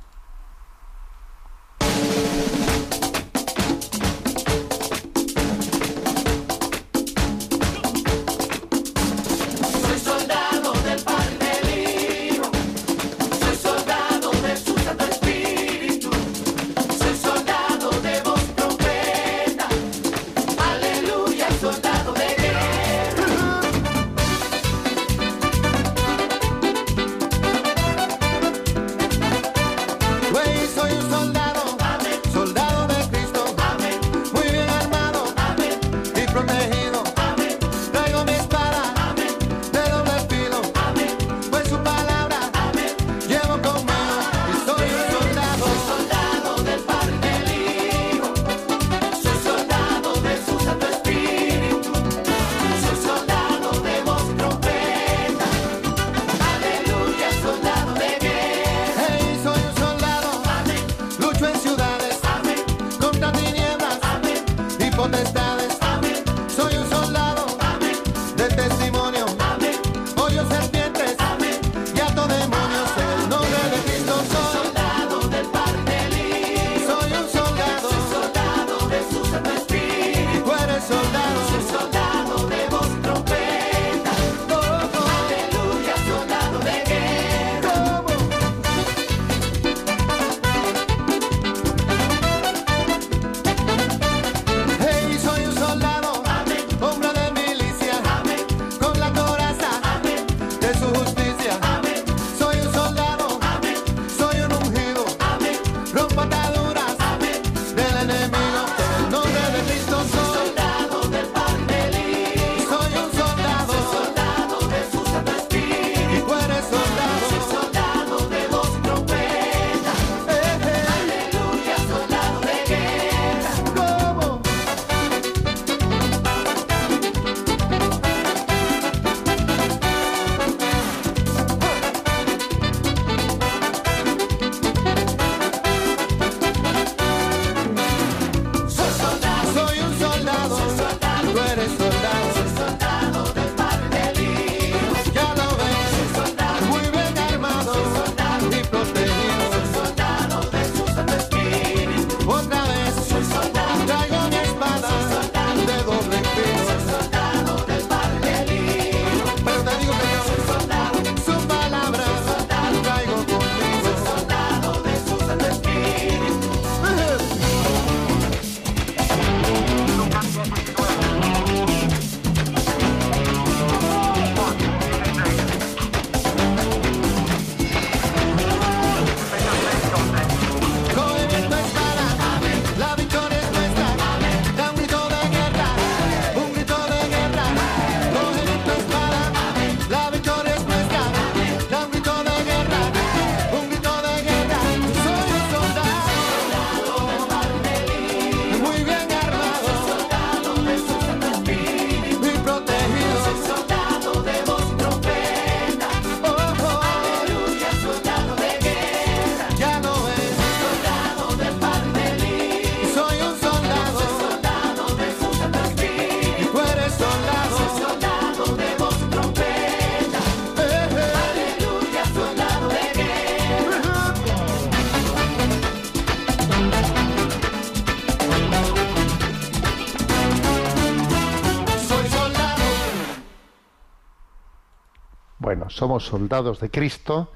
Soldados de Cristo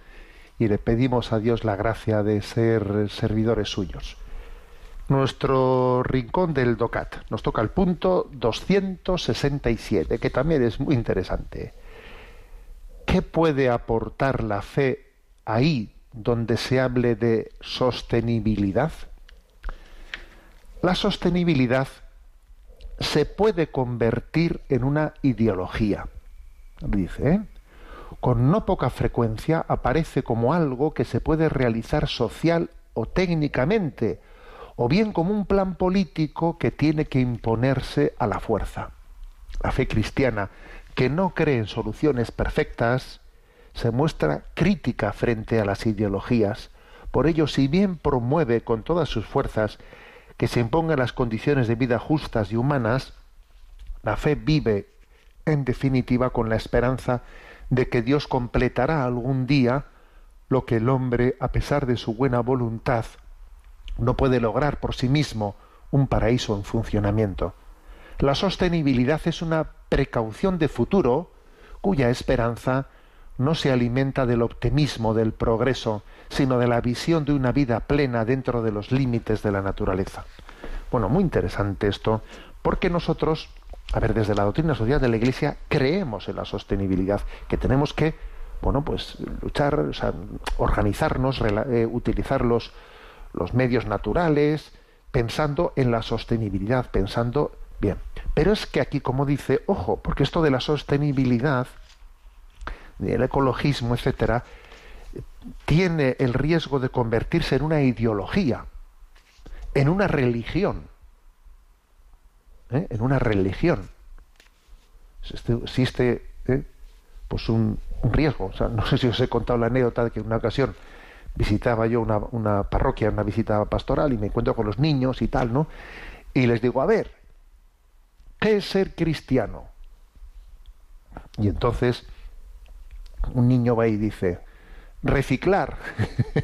y le pedimos a Dios la gracia de ser servidores suyos. Nuestro rincón del DOCAT nos toca el punto 267, que también es muy interesante. ¿Qué puede aportar la fe ahí donde se hable de sostenibilidad? La sostenibilidad se puede convertir en una ideología. Dice, ¿eh? Con no poca frecuencia aparece como algo que se puede realizar social o técnicamente, o bien como un plan político que tiene que imponerse a la fuerza. La fe cristiana, que no cree en soluciones perfectas, se muestra crítica frente a las ideologías. Por ello, si bien promueve con todas sus fuerzas que se impongan las condiciones de vida justas y humanas, la fe vive, en definitiva, con la esperanza de que Dios completará algún día lo que el hombre, a pesar de su buena voluntad, no puede lograr por sí mismo un paraíso en funcionamiento. La sostenibilidad es una precaución de futuro cuya esperanza no se alimenta del optimismo del progreso, sino de la visión de una vida plena dentro de los límites de la naturaleza. Bueno, muy interesante esto, porque nosotros, a ver, desde la doctrina social de la Iglesia creemos en la sostenibilidad, que tenemos que, bueno, pues luchar, organizarnos, eh, utilizar los, los medios naturales, pensando en la sostenibilidad, pensando bien. Pero es que aquí, como dice, ojo, porque esto de la sostenibilidad el ecologismo, etcétera, tiene el riesgo de convertirse en una ideología, en una religión, ¿eh? en una religión. Existe ¿eh? pues un, riesgo. no sé si os he contado la anécdota de que en una ocasión visitaba yo una, una parroquia, una visita pastoral, y me encuentro con los niños y tal, ¿no? Y les digo, a ver, ¿qué es ser cristiano? Y entonces un niño va y dice, reciclar.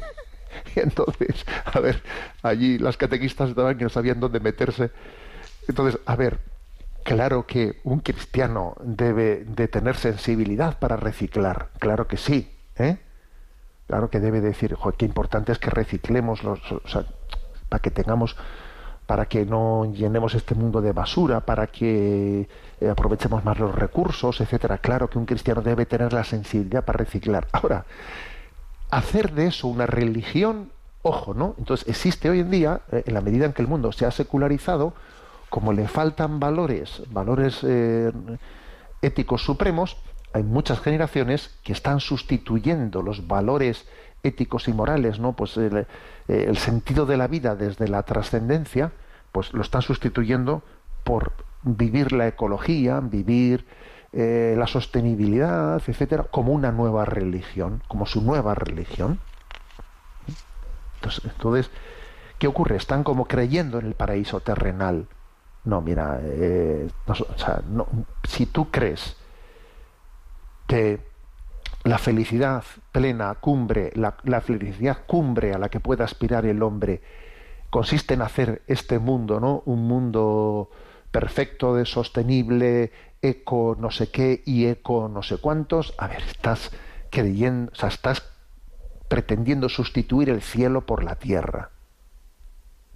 y entonces, a ver, allí las catequistas estaban que no sabían dónde meterse. Entonces, a ver, claro que un cristiano debe de tener sensibilidad para reciclar, claro que sí, ¿eh? Claro que debe decir, joder, qué importante es que reciclemos los, o sea, para que tengamos para que no llenemos este mundo de basura, para que eh, aprovechemos más los recursos, etcétera. Claro que un cristiano debe tener la sensibilidad para reciclar. Ahora, hacer de eso una religión, ojo, ¿no? Entonces existe hoy en día, eh, en la medida en que el mundo se ha secularizado, como le faltan valores, valores eh, éticos supremos, hay muchas generaciones que están sustituyendo los valores éticos y morales, ¿no? Pues el, el sentido de la vida desde la trascendencia pues lo están sustituyendo por vivir la ecología, vivir eh, la sostenibilidad, etcétera, como una nueva religión, como su nueva religión. Entonces ¿qué ocurre? Están como creyendo en el paraíso terrenal. No, mira, eh, si tú crees que la felicidad plena, cumbre, la felicidad cumbre a la que pueda aspirar el hombre, consiste en hacer este mundo, ¿no? Un mundo perfecto, de sostenible, eco no sé qué y eco no sé cuántos. A ver, estás creyendo, o sea, estás pretendiendo sustituir el cielo por la tierra.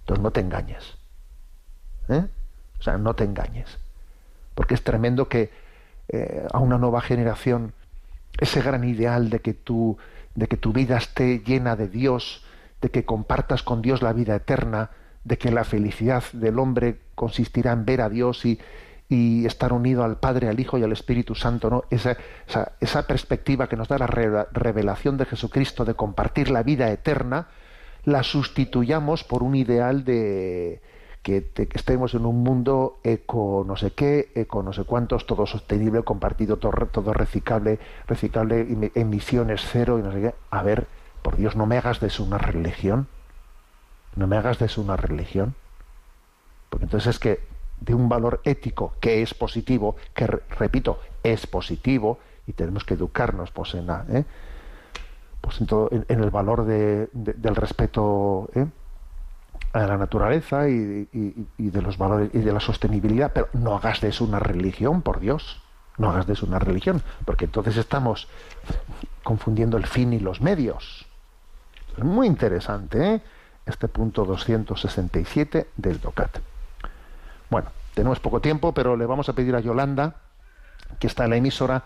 Entonces no te engañes. ¿eh? Sea, no te engañes. Porque es tremendo que eh, a una nueva generación ese gran ideal de que tu, de que tu vida esté llena de Dios, de que compartas con Dios la vida eterna, de que la felicidad del hombre consistirá en ver a Dios y, estar unido al Padre, al Hijo y al Espíritu Santo, ¿no? Esa, esa, perspectiva que nos da la revelación de Jesucristo de compartir la vida eterna, la sustituyamos por un ideal de que, estemos en un mundo eco no sé qué, eco no sé cuántos, todo sostenible, compartido, todo, todo reciclable, reciclable, emisiones cero y no sé qué. A ver, por Dios, no me hagas de eso una religión. No me hagas de eso una religión. Porque entonces es que de un valor ético que es positivo, que repito, es positivo, y tenemos que educarnos pues, en, la, ¿eh? pues en, el valor de, del respeto ¿eh? A la naturaleza y, de los valores y de la sostenibilidad, pero no hagas de eso una religión, por Dios. No hagas de eso una religión, porque entonces estamos confundiendo el fin y los medios. Es muy interesante, ¿eh? Este punto 267 del DOCAT. Bueno, tenemos poco tiempo, pero le vamos a pedir a Yolanda, que está en la emisora,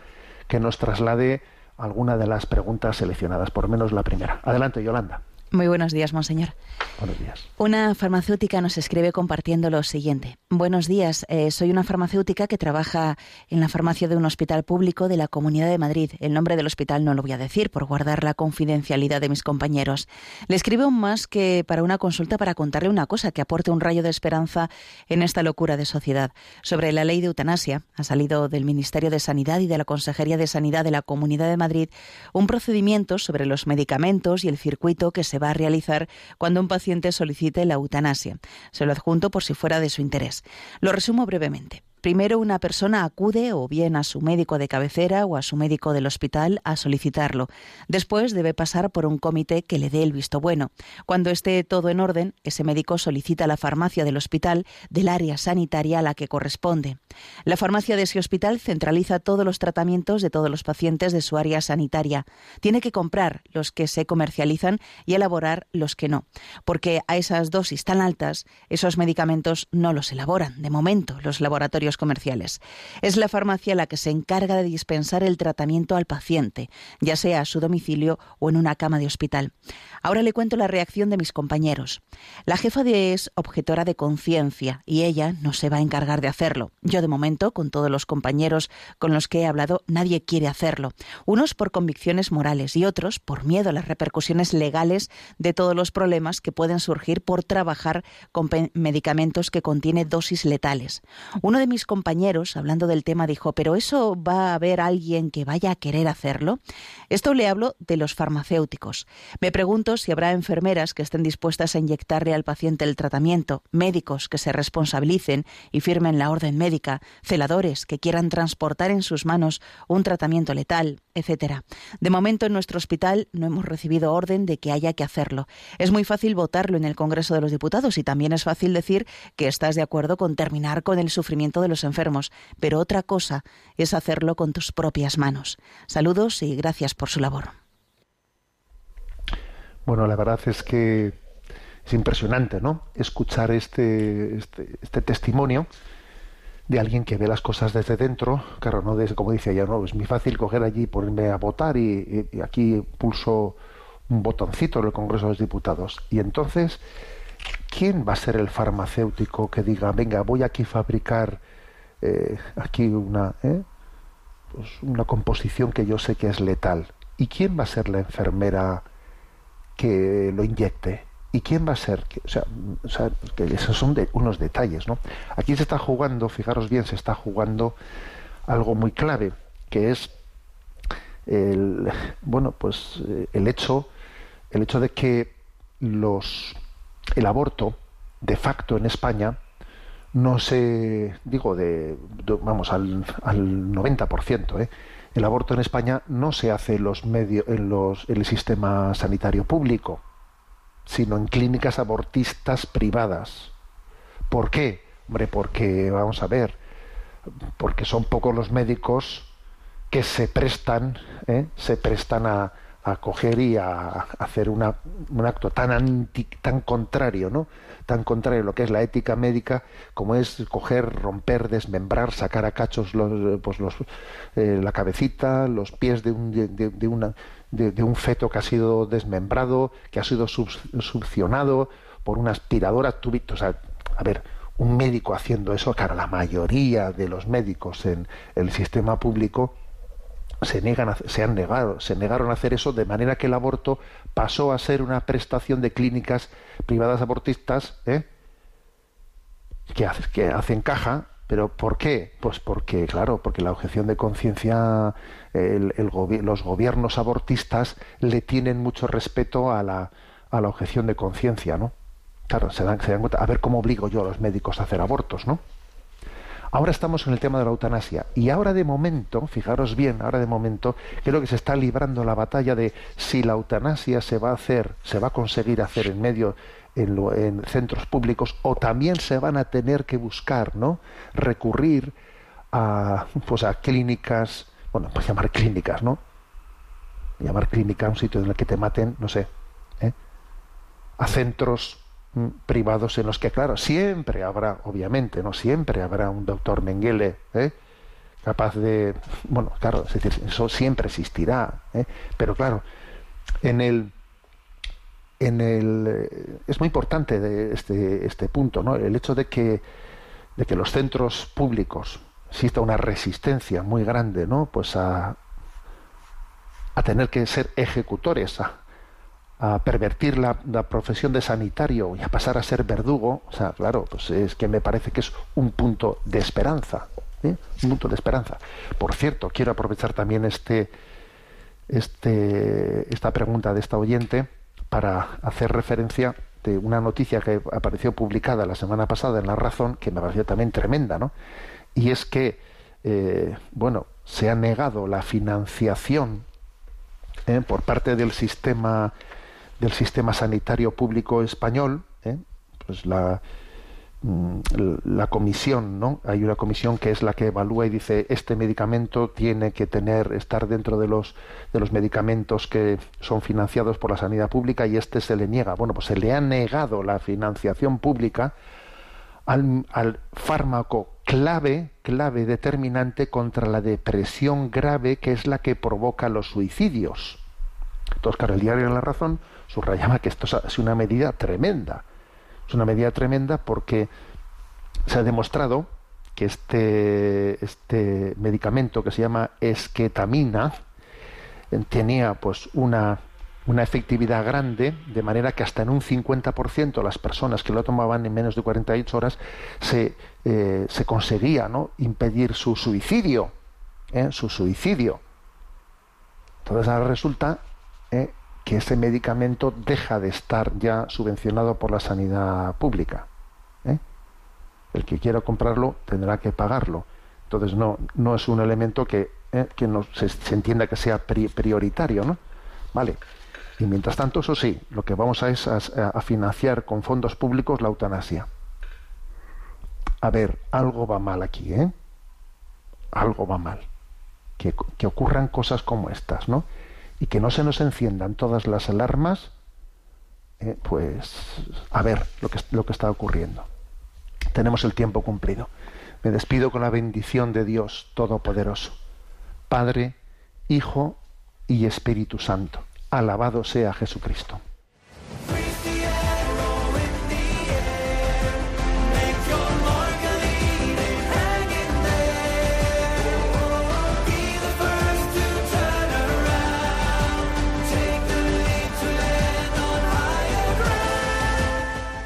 que nos traslade alguna de las preguntas seleccionadas, por menos la primera. Adelante, Yolanda. Muy buenos días, monseñor. Buenos días. Una farmacéutica nos escribe compartiendo lo siguiente. Buenos días, eh, soy una farmacéutica que trabaja en la farmacia de un hospital público de la Comunidad de Madrid. El nombre del hospital no lo voy a decir por guardar la confidencialidad de mis compañeros. Le escribo más que para una consulta para contarle una cosa que aporte un rayo de esperanza en esta locura de sociedad. Sobre la ley de eutanasia, ha salido del Ministerio de Sanidad y de la Consejería de Sanidad de la Comunidad de Madrid un procedimiento sobre los medicamentos y el circuito que se va a realizar cuando un paciente solicite la eutanasia. Se lo adjunto por si fuera de su interés. Lo resumo brevemente. Primero una persona acude o bien a su médico de cabecera o a su médico del hospital a solicitarlo. Después debe pasar por un comité que le dé el visto bueno. Cuando esté todo en orden, ese médico solicita la farmacia del hospital del área sanitaria a la que corresponde. La farmacia de ese hospital centraliza todos los tratamientos de todos los pacientes de su área sanitaria. Tiene que comprar los que se comercializan y elaborar los que no, porque a esas dosis tan altas esos medicamentos no los elaboran de momento los laboratorios comerciales. Es la farmacia la que se encarga de dispensar el tratamiento al paciente, ya sea a su domicilio o en una cama de hospital. Ahora le cuento la reacción de mis compañeros. La jefa de es objetora de conciencia y ella no se va a encargar de hacerlo. Yo de momento, con todos los compañeros con los que he hablado, nadie quiere hacerlo. Unos por convicciones morales y otros por miedo a las repercusiones legales de todos los problemas que pueden surgir por trabajar con medicamentos que contienen dosis letales. Uno de mis compañeros, hablando del tema, dijo, ¿pero eso va a haber alguien que vaya a querer hacerlo? Esto le hablo de los farmacéuticos. Me pregunto si habrá enfermeras que estén dispuestas a inyectarle al paciente el tratamiento, médicos que se responsabilicen y firmen la orden médica, celadores que quieran transportar en sus manos un tratamiento letal, etcétera. De momento en nuestro hospital no hemos recibido orden de que haya que hacerlo. Es muy fácil votarlo en el Congreso de los Diputados y también es fácil decir que estás de acuerdo con terminar con el sufrimiento de los enfermos, pero otra cosa es hacerlo con tus propias manos. Saludos y gracias por su labor. Bueno, la verdad es que es impresionante, ¿no? Escuchar este, este, este testimonio de alguien que ve las cosas desde dentro, claro, no desde, como dice ella, no, es muy fácil coger allí, ponerme a votar y, aquí pulso un botoncito en el Congreso de los Diputados. Y entonces, ¿quién va a ser el farmacéutico que diga, venga, voy aquí a fabricar eh, aquí una, ¿eh? pues una composición que yo sé que es letal? ¿Y quién va a ser la enfermera que lo inyecte? ¿Y quién va a ser? O sea, que esos son de, unos detalles, ¿no? Aquí se está jugando, fijaros bien, se está jugando algo muy clave, que es el, bueno, pues eh, el hecho, el hecho de que los, el aborto de facto en España no se, digo, de, vamos, al, al 90%, ¿eh? el aborto en España no se hace en los medios, en los, en el sistema sanitario público sino en clínicas abortistas privadas. ¿Por qué? Hombre, porque, vamos a ver, porque son pocos los médicos que se prestan, ¿eh? se prestan a, a coger y a, hacer una, un acto tan anti, tan contrario, ¿no? Tan contrario a lo que es la ética médica, como es coger, romper, desmembrar, sacar a cachos los, pues los, eh, la cabecita, los pies de, un, de, de una de, un feto que ha sido desmembrado, que ha sido succionado por una aspiradora. O sea, a ver, un médico haciendo eso, claro, la mayoría de los médicos en el sistema público se niegan se han negado, se negaron a hacer eso de manera que el aborto pasó a ser una prestación de clínicas privadas abortistas ¿eh? que, que hacen caja ¿Pero por qué? Pues porque, claro, porque la objeción de conciencia, el, los gobiernos abortistas le tienen mucho respeto a la, a la objeción de conciencia, ¿no? Claro, se dan, se dan cuenta, a ver cómo obligo yo a los médicos a hacer abortos, ¿no? Ahora estamos en el tema de la eutanasia y ahora de momento, fijaros bien, ahora de momento creo que se está librando la batalla de si la eutanasia se va a hacer, se va a conseguir hacer en medio en, centros públicos o también se van a tener que buscar, ¿no? Recurrir a, pues a clínicas, bueno, pues llamar clínicas, ¿no? Llamar clínica a un sitio en el que te maten, no sé, ¿eh? a centros mm, privados en los que, claro, siempre habrá, obviamente, ¿no? Siempre habrá un doctor Mengele, ¿eh? capaz de, bueno, claro, es decir, eso siempre existirá, ¿eh? pero claro, en el, en el, es muy importante este, este punto, ¿no? El hecho de que, de los centros públicos exista una resistencia muy grande. Pues a, tener que ser ejecutores, a, pervertir la, profesión de sanitario y a pasar a ser verdugo, o sea, claro, pues es que me parece que es un punto de esperanza, un punto de esperanza. Por cierto, quiero aprovechar también este, este, esta pregunta de esta oyente para hacer referencia de una noticia que apareció publicada la semana pasada en La Razón, que me pareció también tremenda, ¿no? y es que, eh, bueno, se ha negado la financiación eh, por parte del sistema del sistema sanitario público español, eh, pues la, la comisión, ¿no? Hay una comisión que es la que evalúa y dice este medicamento tiene que tener estar dentro de los de los medicamentos que son financiados por la sanidad pública y este se le niega. Bueno, pues se le ha negado la financiación pública al, al fármaco clave, clave determinante contra la depresión grave que es la que provoca los suicidios. Entonces, el diario la razón subrayaba que esto es una medida tremenda. Es una medida tremenda porque se ha demostrado que este, este medicamento que se llama esquetamina tenía pues una una efectividad grande, de manera que hasta en un 50% las personas que lo tomaban en menos de 48 horas se, eh, se conseguía ¿no? impedir su suicidio, ¿eh? su suicidio. Entonces ahora resulta ¿eh? Que ese medicamento deja de estar ya subvencionado por la sanidad pública. El que quiera comprarlo tendrá que pagarlo. Entonces no, no es un elemento que, que no, se, se, entienda que sea prioritario, ¿no? Vale. Y mientras tanto, eso sí, lo que vamos a es a, financiar con fondos públicos la eutanasia. A ver, algo va mal aquí, ¿eh? Algo va mal. Que, que ocurran cosas como estas, ¿no? Y que no se nos enciendan todas las alarmas, eh, pues a ver lo que, lo que está ocurriendo. Tenemos el tiempo cumplido. Me despido con la bendición de Dios Todopoderoso, Padre, Hijo y Espíritu Santo. Alabado sea Jesucristo.